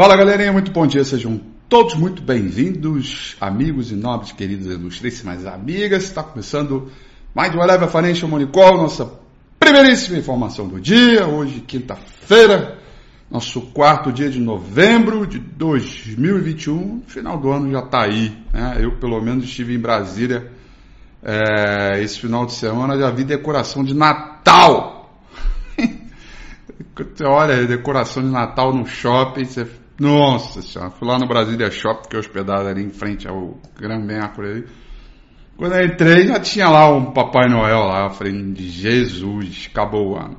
Fala galerinha, muito bom dia, sejam todos muito bem-vindos, amigos e nobres, queridos, ilustríssimas amigas. Está começando mais um Eleva Financial Money nossa primeiríssima informação do dia, hoje quinta-feira, nosso quarto dia de novembro de 2021, final do ano já está aí, né? Eu pelo menos estive em Brasília é, esse final de semana, já vi decoração de Natal. Olha decoração de Natal no shopping, você nossa senhora, fui lá no Brasília Shopping, que é hospedado ali em frente ao Gran Mercury ali. Quando eu entrei, já tinha lá um Papai Noel lá, eu falei, Jesus, acabou o ano.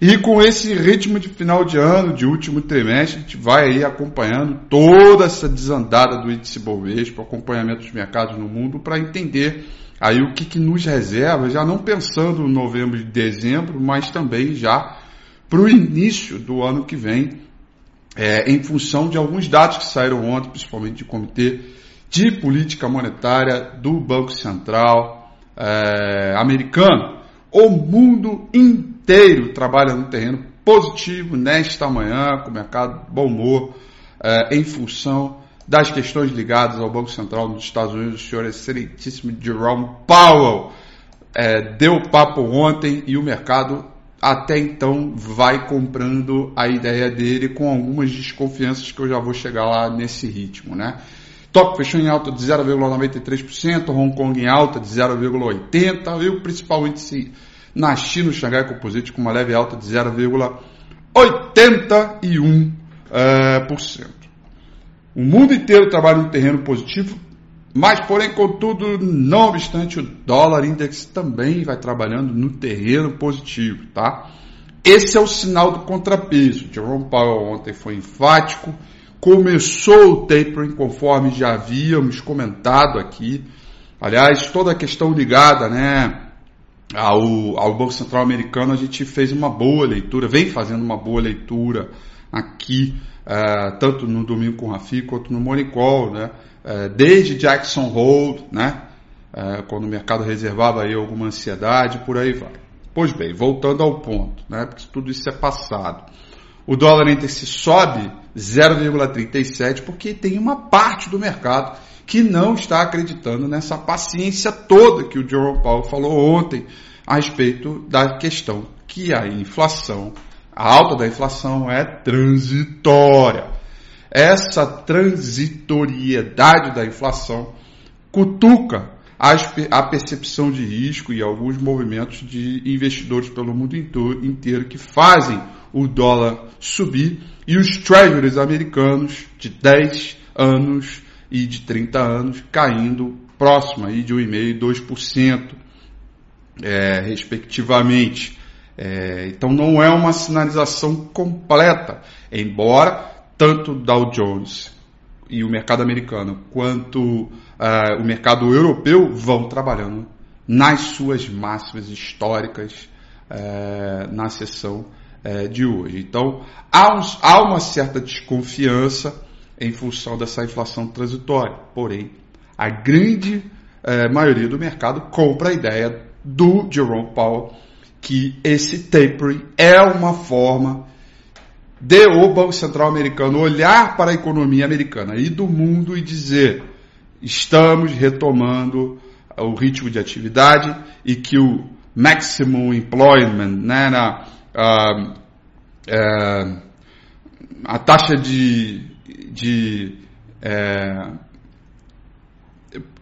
E com esse ritmo de final de ano, de último trimestre, a gente vai aí acompanhando toda essa desandada do índice Bovespa, acompanhamento dos mercados no mundo, para entender aí o que, que nos reserva, já não pensando no novembro e dezembro, mas também já para o início do ano que vem, é, em função de alguns dados que saíram ontem, principalmente do Comitê de Política Monetária do Banco Central é, americano. O mundo inteiro trabalha no terreno positivo nesta manhã, com o mercado bom humor, é, em função das questões ligadas ao Banco Central dos Estados Unidos. O senhor excelentíssimo Jerome Powell é, deu papo ontem e o mercado até então vai comprando a ideia dele com algumas desconfianças que eu já vou chegar lá nesse ritmo, né? Tóquio fechou em alta de 0,93%, Hong Kong em alta de 0,80% e o principal índice na China, o Xangai Composite, com uma leve alta de 0,81%. É, por cento. O mundo inteiro trabalha no terreno positivo, mas, porém, contudo, não obstante, o dólar index também vai trabalhando no terreno positivo, tá? Esse é o sinal do contrapeso. Jerome Powell ontem foi enfático, começou o tapering conforme já havíamos comentado aqui. Aliás, toda a questão ligada, né, ao, ao Banco Central Americano, a gente fez uma boa leitura, vem fazendo uma boa leitura aqui, uh, tanto no domingo com o Rafi quanto no Morning Call, né? É, desde Jackson Hole, né? É, quando o mercado reservava aí alguma ansiedade, por aí vai. Pois bem, voltando ao ponto, né? Porque tudo isso é passado. O dólar se sobe 0,37 porque tem uma parte do mercado que não está acreditando nessa paciência toda que o Jerome Powell falou ontem a respeito da questão que a inflação, a alta da inflação é transitória essa transitoriedade da inflação cutuca a percepção de risco e alguns movimentos de investidores pelo mundo inteiro que fazem o dólar subir e os treasuries americanos de 10 anos e de 30 anos caindo próximo aí de 1,5% e 2%, é, respectivamente. É, então não é uma sinalização completa, embora tanto Dow Jones e o mercado americano quanto uh, o mercado europeu vão trabalhando nas suas máximas históricas uh, na sessão uh, de hoje. Então há, uns, há uma certa desconfiança em função dessa inflação transitória, porém a grande maioria do mercado compra a ideia do Jerome Powell que esse tapering é uma forma de o Banco Central americano olhar para a economia americana e do mundo e dizer: estamos retomando o ritmo de atividade e que o maximum employment, né, na, a, é, a taxa de, de é,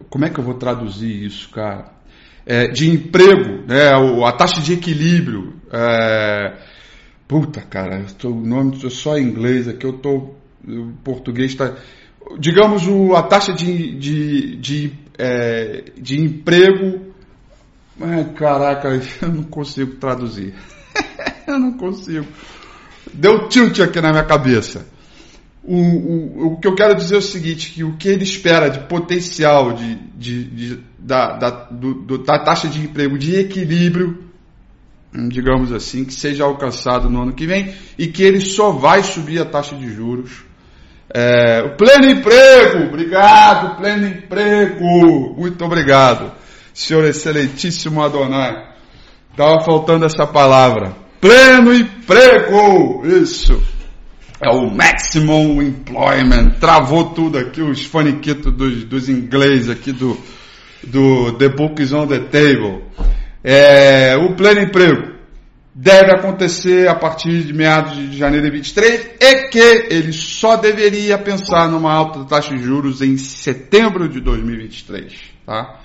como é que eu vou traduzir isso, cara? É, de emprego, né, a taxa de equilíbrio. É, Puta, cara, eu tô, o nome só em inglês aqui, eu tô. O português está. Digamos, o, a taxa de, de, de, é, de emprego. Ai, caraca, eu não consigo traduzir. eu não consigo. Deu tilt aqui na minha cabeça. O, o, o que eu quero dizer é o seguinte, que o que ele espera de potencial de, de, de da, da, do, da taxa de emprego de equilíbrio digamos assim, que seja alcançado no ano que vem e que ele só vai subir a taxa de juros. É, o pleno emprego, obrigado, pleno emprego, muito obrigado, senhor excelentíssimo Adonai. Estava faltando essa palavra. Pleno emprego, isso. é o maximum employment, travou tudo aqui, os faniquitos dos, dos ingleses aqui do, do The Books on the Table. É, o pleno emprego deve acontecer a partir de meados de janeiro de 23 e que ele só deveria pensar numa alta taxa de juros em setembro de 2023, tá?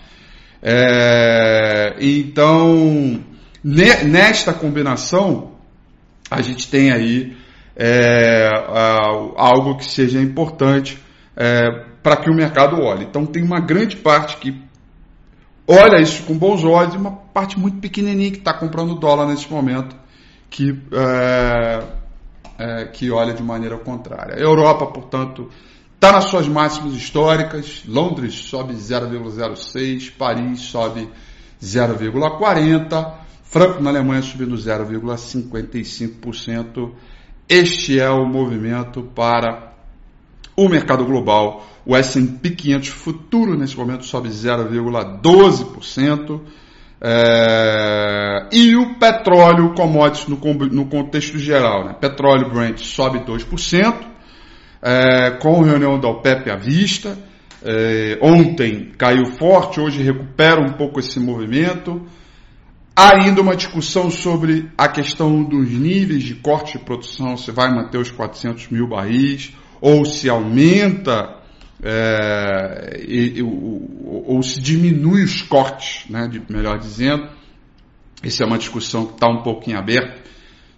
É, então, nesta combinação, a gente tem aí é, algo que seja importante é, para que o mercado olhe. Então, tem uma grande parte que olha isso com bons olhos uma parte muito pequenininha que está comprando dólar nesse momento que, é, é, que olha de maneira contrária. A Europa, portanto, está nas suas máximas históricas. Londres sobe 0,06, Paris sobe 0,40, Franco na Alemanha subindo 0,55%. Este é o movimento para o mercado global. O S&P 500 futuro nesse momento sobe 0,12%. É, e o petróleo commodities no, no contexto geral, né? petróleo Brent sobe 2%, é, com reunião da OPEP à vista. É, ontem caiu forte, hoje recupera um pouco esse movimento. Há ainda uma discussão sobre a questão dos níveis de corte de produção, se vai manter os 400 mil barris ou se aumenta é, e, ou, ou, se diminui os cortes, né, de, melhor dizendo. Essa é uma discussão que está um pouquinho aberta,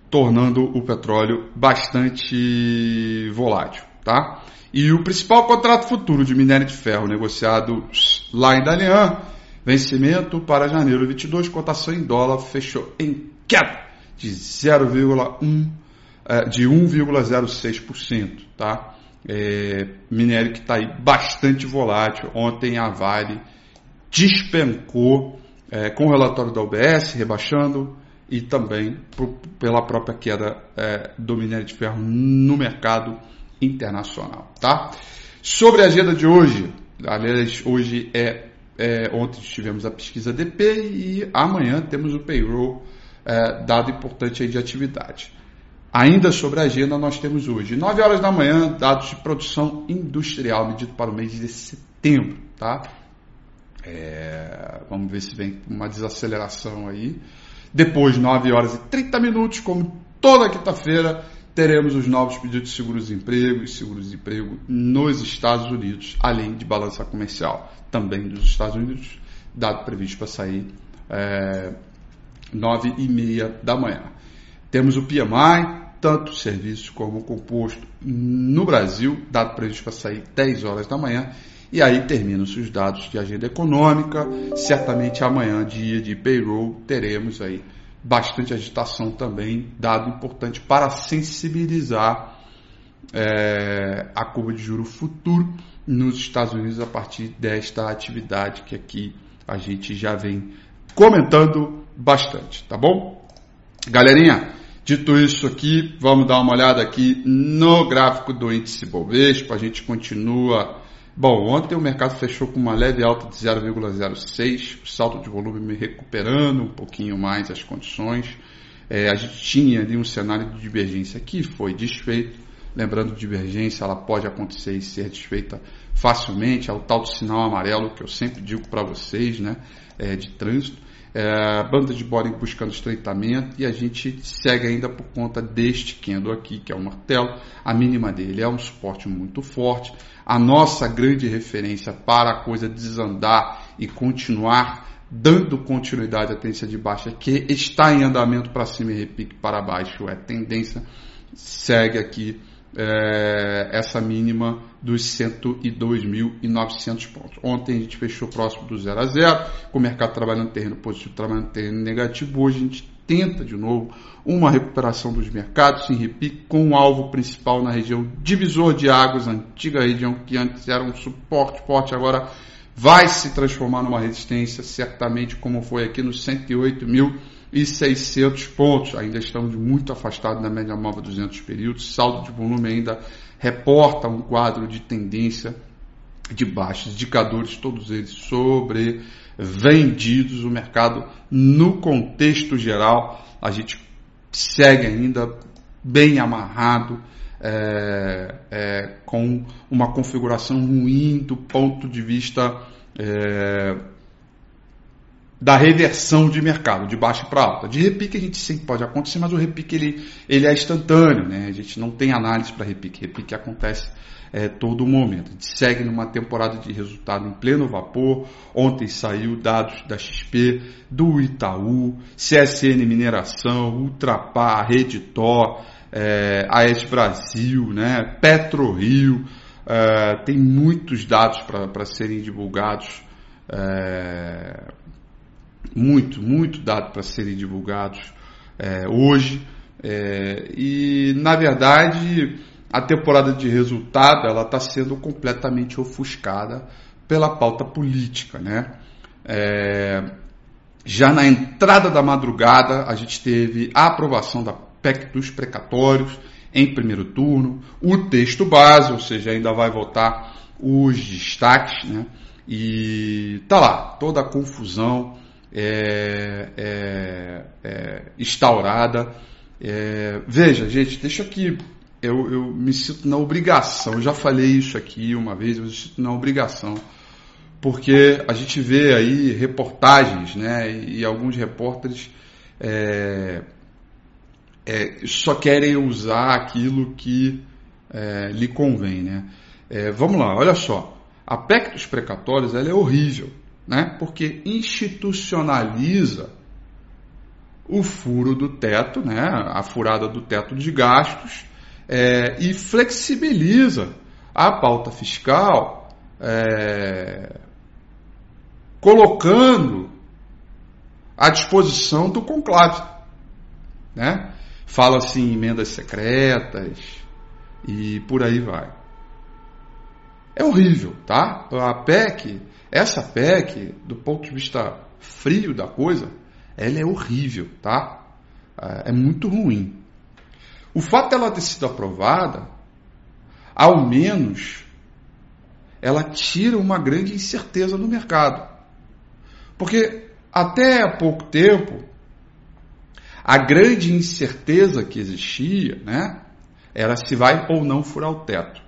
tornando o petróleo bastante volátil. Tá? E o principal contrato futuro de minério de ferro negociado lá em Dalian, vencimento para janeiro 22, cotação em dólar fechou em queda de 0,1 é, de 1,06%, tá? É, minério que está aí bastante volátil. Ontem a Vale despencou é, com o relatório da UBS, rebaixando, e também pela própria queda é, do minério de ferro no mercado internacional. Tá? Sobre a agenda de hoje, aliás, hoje é, é ontem tivemos a pesquisa DP e amanhã temos o payroll, é, dado importante de atividade. Ainda sobre a agenda, nós temos hoje, 9 horas da manhã, dados de produção industrial medido para o mês de setembro, tá? É, vamos ver se vem uma desaceleração aí. Depois, 9 horas e 30 minutos, como toda quinta-feira, teremos os novos pedidos de seguros-emprego e seguros-emprego nos Estados Unidos, além de balança comercial também dos Estados Unidos, dado previsto para sair é, 9 e meia da manhã. Temos o PMI, tanto serviço como composto no Brasil, dado previsto para sair 10 horas da manhã. E aí terminam-se os dados de agenda econômica. Certamente amanhã, dia de payroll, teremos aí bastante agitação também, dado importante para sensibilizar é, a curva de juro futuro nos Estados Unidos a partir desta atividade que aqui a gente já vem comentando bastante, tá bom? Galerinha, Dito isso aqui, vamos dar uma olhada aqui no gráfico do índice Bovespa. A gente continua. Bom, ontem o mercado fechou com uma leve alta de 0,06, o salto de volume me recuperando um pouquinho mais as condições. É, a gente tinha ali um cenário de divergência que foi desfeito. Lembrando, divergência ela pode acontecer e ser desfeita facilmente. É o tal do sinal amarelo que eu sempre digo para vocês, né, é, de trânsito é, banda de Boring buscando estreitamento e a gente segue ainda por conta deste candle aqui, que é o martelo. A mínima dele é um suporte muito forte. A nossa grande referência para a coisa desandar e continuar dando continuidade à tendência de baixa que está em andamento para cima e repique para baixo é tendência segue aqui é, essa mínima dos 102.900 pontos. Ontem a gente fechou próximo do 0 a 0, com o mercado trabalhando terreno positivo, trabalhando terreno negativo. Hoje a gente tenta de novo uma recuperação dos mercados em repique com o alvo principal na região divisor de águas, antiga região que antes era um suporte forte, agora vai se transformar numa resistência, certamente como foi aqui nos 108 mil e 600 pontos. Ainda estamos muito afastados da média móvel 200 períodos. Saldo de volume ainda reporta um quadro de tendência de baixos indicadores, todos eles sobre vendidos. O mercado, no contexto geral, a gente segue ainda bem amarrado é, é, com uma configuração ruim do ponto de vista é, da reversão de mercado, de baixo para alta. De repique a gente sempre pode acontecer, mas o repique ele, ele é instantâneo, né? a gente não tem análise para repique, repique acontece é, todo momento. A gente segue numa temporada de resultado em pleno vapor. Ontem saiu dados da XP, do Itaú, CSN Mineração, Ultrapar, Redditor, é, AES Brasil, né, PetroRio. É, tem muitos dados para serem divulgados. É, muito, muito dado para serem divulgados é, hoje. É, e, na verdade, a temporada de resultado ela está sendo completamente ofuscada pela pauta política, né? É, já na entrada da madrugada a gente teve a aprovação da PEC dos precatórios em primeiro turno, o texto base, ou seja, ainda vai votar os destaques, né? E tá lá toda a confusão é, é, é instaurada. É, veja, gente, deixa aqui eu, eu me sinto na obrigação, eu já falei isso aqui uma vez, eu me sinto na obrigação, porque a gente vê aí reportagens, né, e alguns repórteres é, é, só querem usar aquilo que lhe convém, né. Vamos lá, olha só, a PEC dos precatórios ela é horrível, né, porque institucionaliza o furo do teto, né, a furada do teto de gastos, é, e flexibiliza a pauta fiscal, é, colocando à disposição do conclave. Né? Fala-se em emendas secretas e por aí vai. É horrível, tá? A PEC, essa PEC, do ponto de vista frio da coisa, ela é horrível, tá? É, é muito ruim. O fato dela ter sido aprovada, ao menos, ela tira uma grande incerteza no mercado. Porque até pouco tempo, a grande incerteza que existia, né, era se vai ou não furar o teto.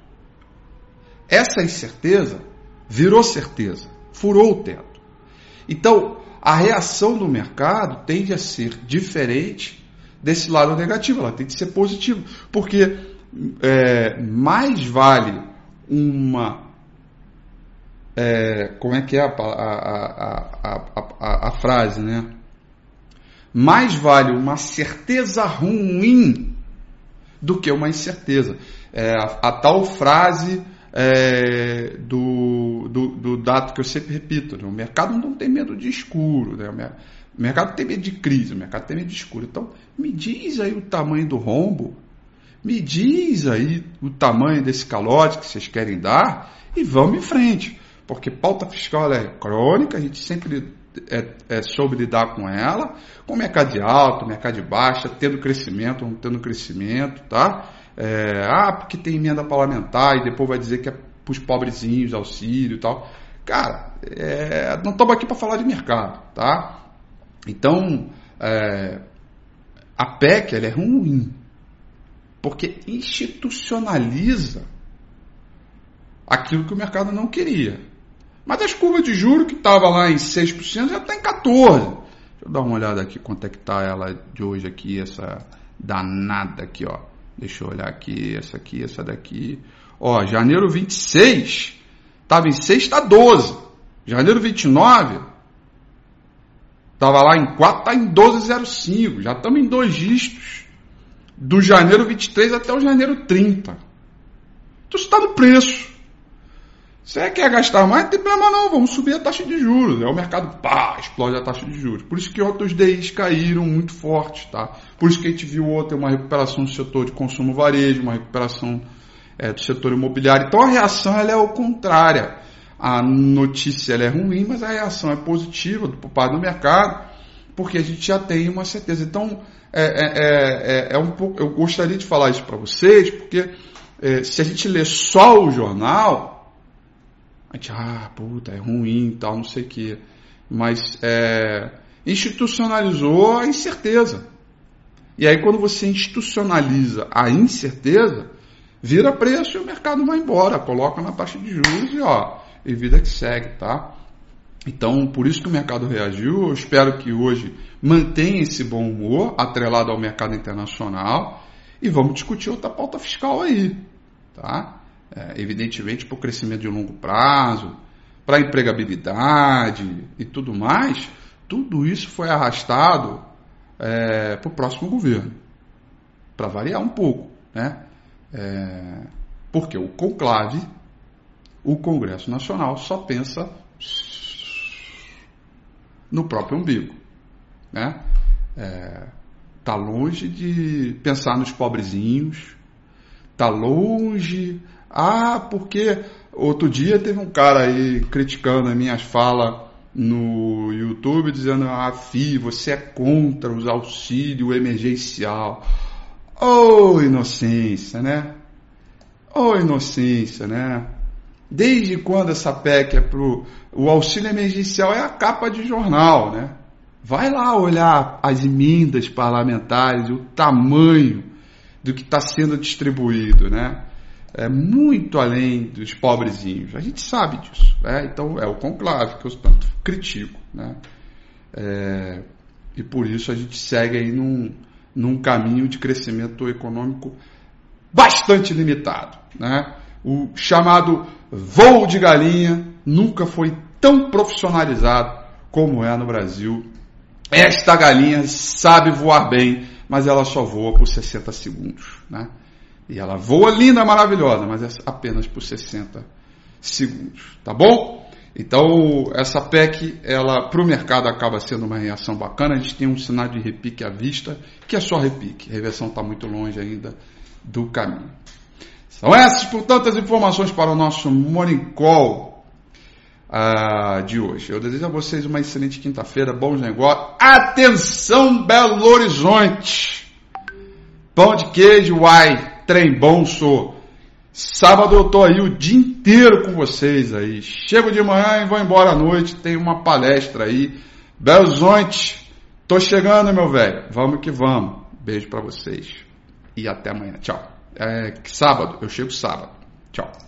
Essa incerteza virou certeza, furou o teto. Então, a reação do mercado tende a ser diferente desse lado negativo, ela tem que ser positiva, porque é, mais vale uma é, como é que é a, a, a, a, frase, né? Mais vale uma certeza ruim do que uma incerteza. É, a, tal frase é, do, do, do, dado que eu sempre repito: né? o mercado não tem medo de escuro. Né? O mercado tem medo de crise, o mercado tem medo de escuro. Então, me diz aí o tamanho do rombo, me diz aí o tamanho desse calote que vocês querem dar e vamos em frente. Porque pauta fiscal é crônica, a gente sempre é, é, soube lidar com ela, com mercado de alto, mercado de baixa, tendo crescimento, não tendo crescimento, tá? É, ah, porque tem emenda parlamentar e depois vai dizer que é para os pobrezinhos, auxílio e tal. Cara, é, não estamos aqui para falar de mercado, tá? Então, é, a PEC ela é ruim, porque institucionaliza aquilo que o mercado não queria. Mas as curvas de juro que estava lá em 6% já está em 14%. Deixa eu dar uma olhada aqui quanto é que está ela de hoje aqui, essa danada aqui, ó. Deixa eu olhar aqui, essa aqui, essa daqui. Ó, janeiro 26, estava em 6, está 12. Janeiro 29, Estava lá em 4, está em 12,05. Já estamos em dois dígitos. Do janeiro 23 até o janeiro 30. Então está no preço. Você quer gastar mais? Não tem problema não, vamos subir a taxa de juros. É o mercado, pá, explode a taxa de juros. Por isso que outros DIs caíram muito forte, tá? Por isso que a gente viu ontem uma recuperação do setor de consumo varejo, uma recuperação é, do setor imobiliário. Então a reação ela é o contrária a notícia é ruim, mas a reação é positiva por parte do mercado, porque a gente já tem uma certeza. Então, é, é, é, é um pouco, eu gostaria de falar isso para vocês, porque se a gente lê só o jornal, gente, ah, puta, é ruim e tal, não sei o quê. Mas institucionalizou a incerteza. E aí, quando você institucionaliza a incerteza, vira preço e o mercado vai embora, coloca na taxa de juros e ó, e vida que segue, tá? Então, por isso que o mercado reagiu. Eu espero que hoje mantenha esse bom humor atrelado ao mercado internacional e vamos discutir outra pauta fiscal aí, tá? É, evidentemente, para o crescimento de longo prazo, para a empregabilidade e tudo mais, tudo isso foi arrastado é, para o próximo governo, para variar um pouco, né? É, porque o conclave, o Congresso Nacional só pensa no próprio umbigo, né? É, tá longe de pensar nos pobrezinhos, tá longe, ah, porque outro dia teve um cara aí criticando as minhas falas no YouTube dizendo: Ah, Fi, você é contra os auxílio emergencial. Oh, inocência, né? Oh, inocência, né? Desde quando essa PEC é pro. O auxílio emergencial é a capa de jornal, né? Vai lá olhar as emendas parlamentares, o tamanho do que está sendo distribuído, né? É muito além dos pobrezinhos. A gente sabe disso. Né? Então é o conclave que eu tanto critico. Né? É, e por isso a gente segue aí num, num caminho de crescimento econômico bastante limitado. Né? O chamado voo de galinha nunca foi tão profissionalizado como é no Brasil. Esta galinha sabe voar bem, mas ela só voa por 60 segundos. Né? E ela voa linda, maravilhosa, mas é apenas por 60 segundos, tá bom? Então, essa PEC, ela para o mercado acaba sendo uma reação bacana. A gente tem um sinal de repique à vista, que é só repique. A reversão está muito longe ainda do caminho. São essas, portanto, as informações para o nosso Morning Call uh, de hoje. Eu desejo a vocês uma excelente quinta-feira, bons negócios. Atenção, Belo Horizonte! Pão de queijo, uai! Trem bom sou. Sábado eu tô aí o dia inteiro com vocês aí. Chego de manhã e vou embora à noite. Tem uma palestra aí. Belzonte, tô chegando, meu velho. Vamos que vamos. Beijo para vocês. E até amanhã. Tchau. É sábado, eu chego sábado. Tchau.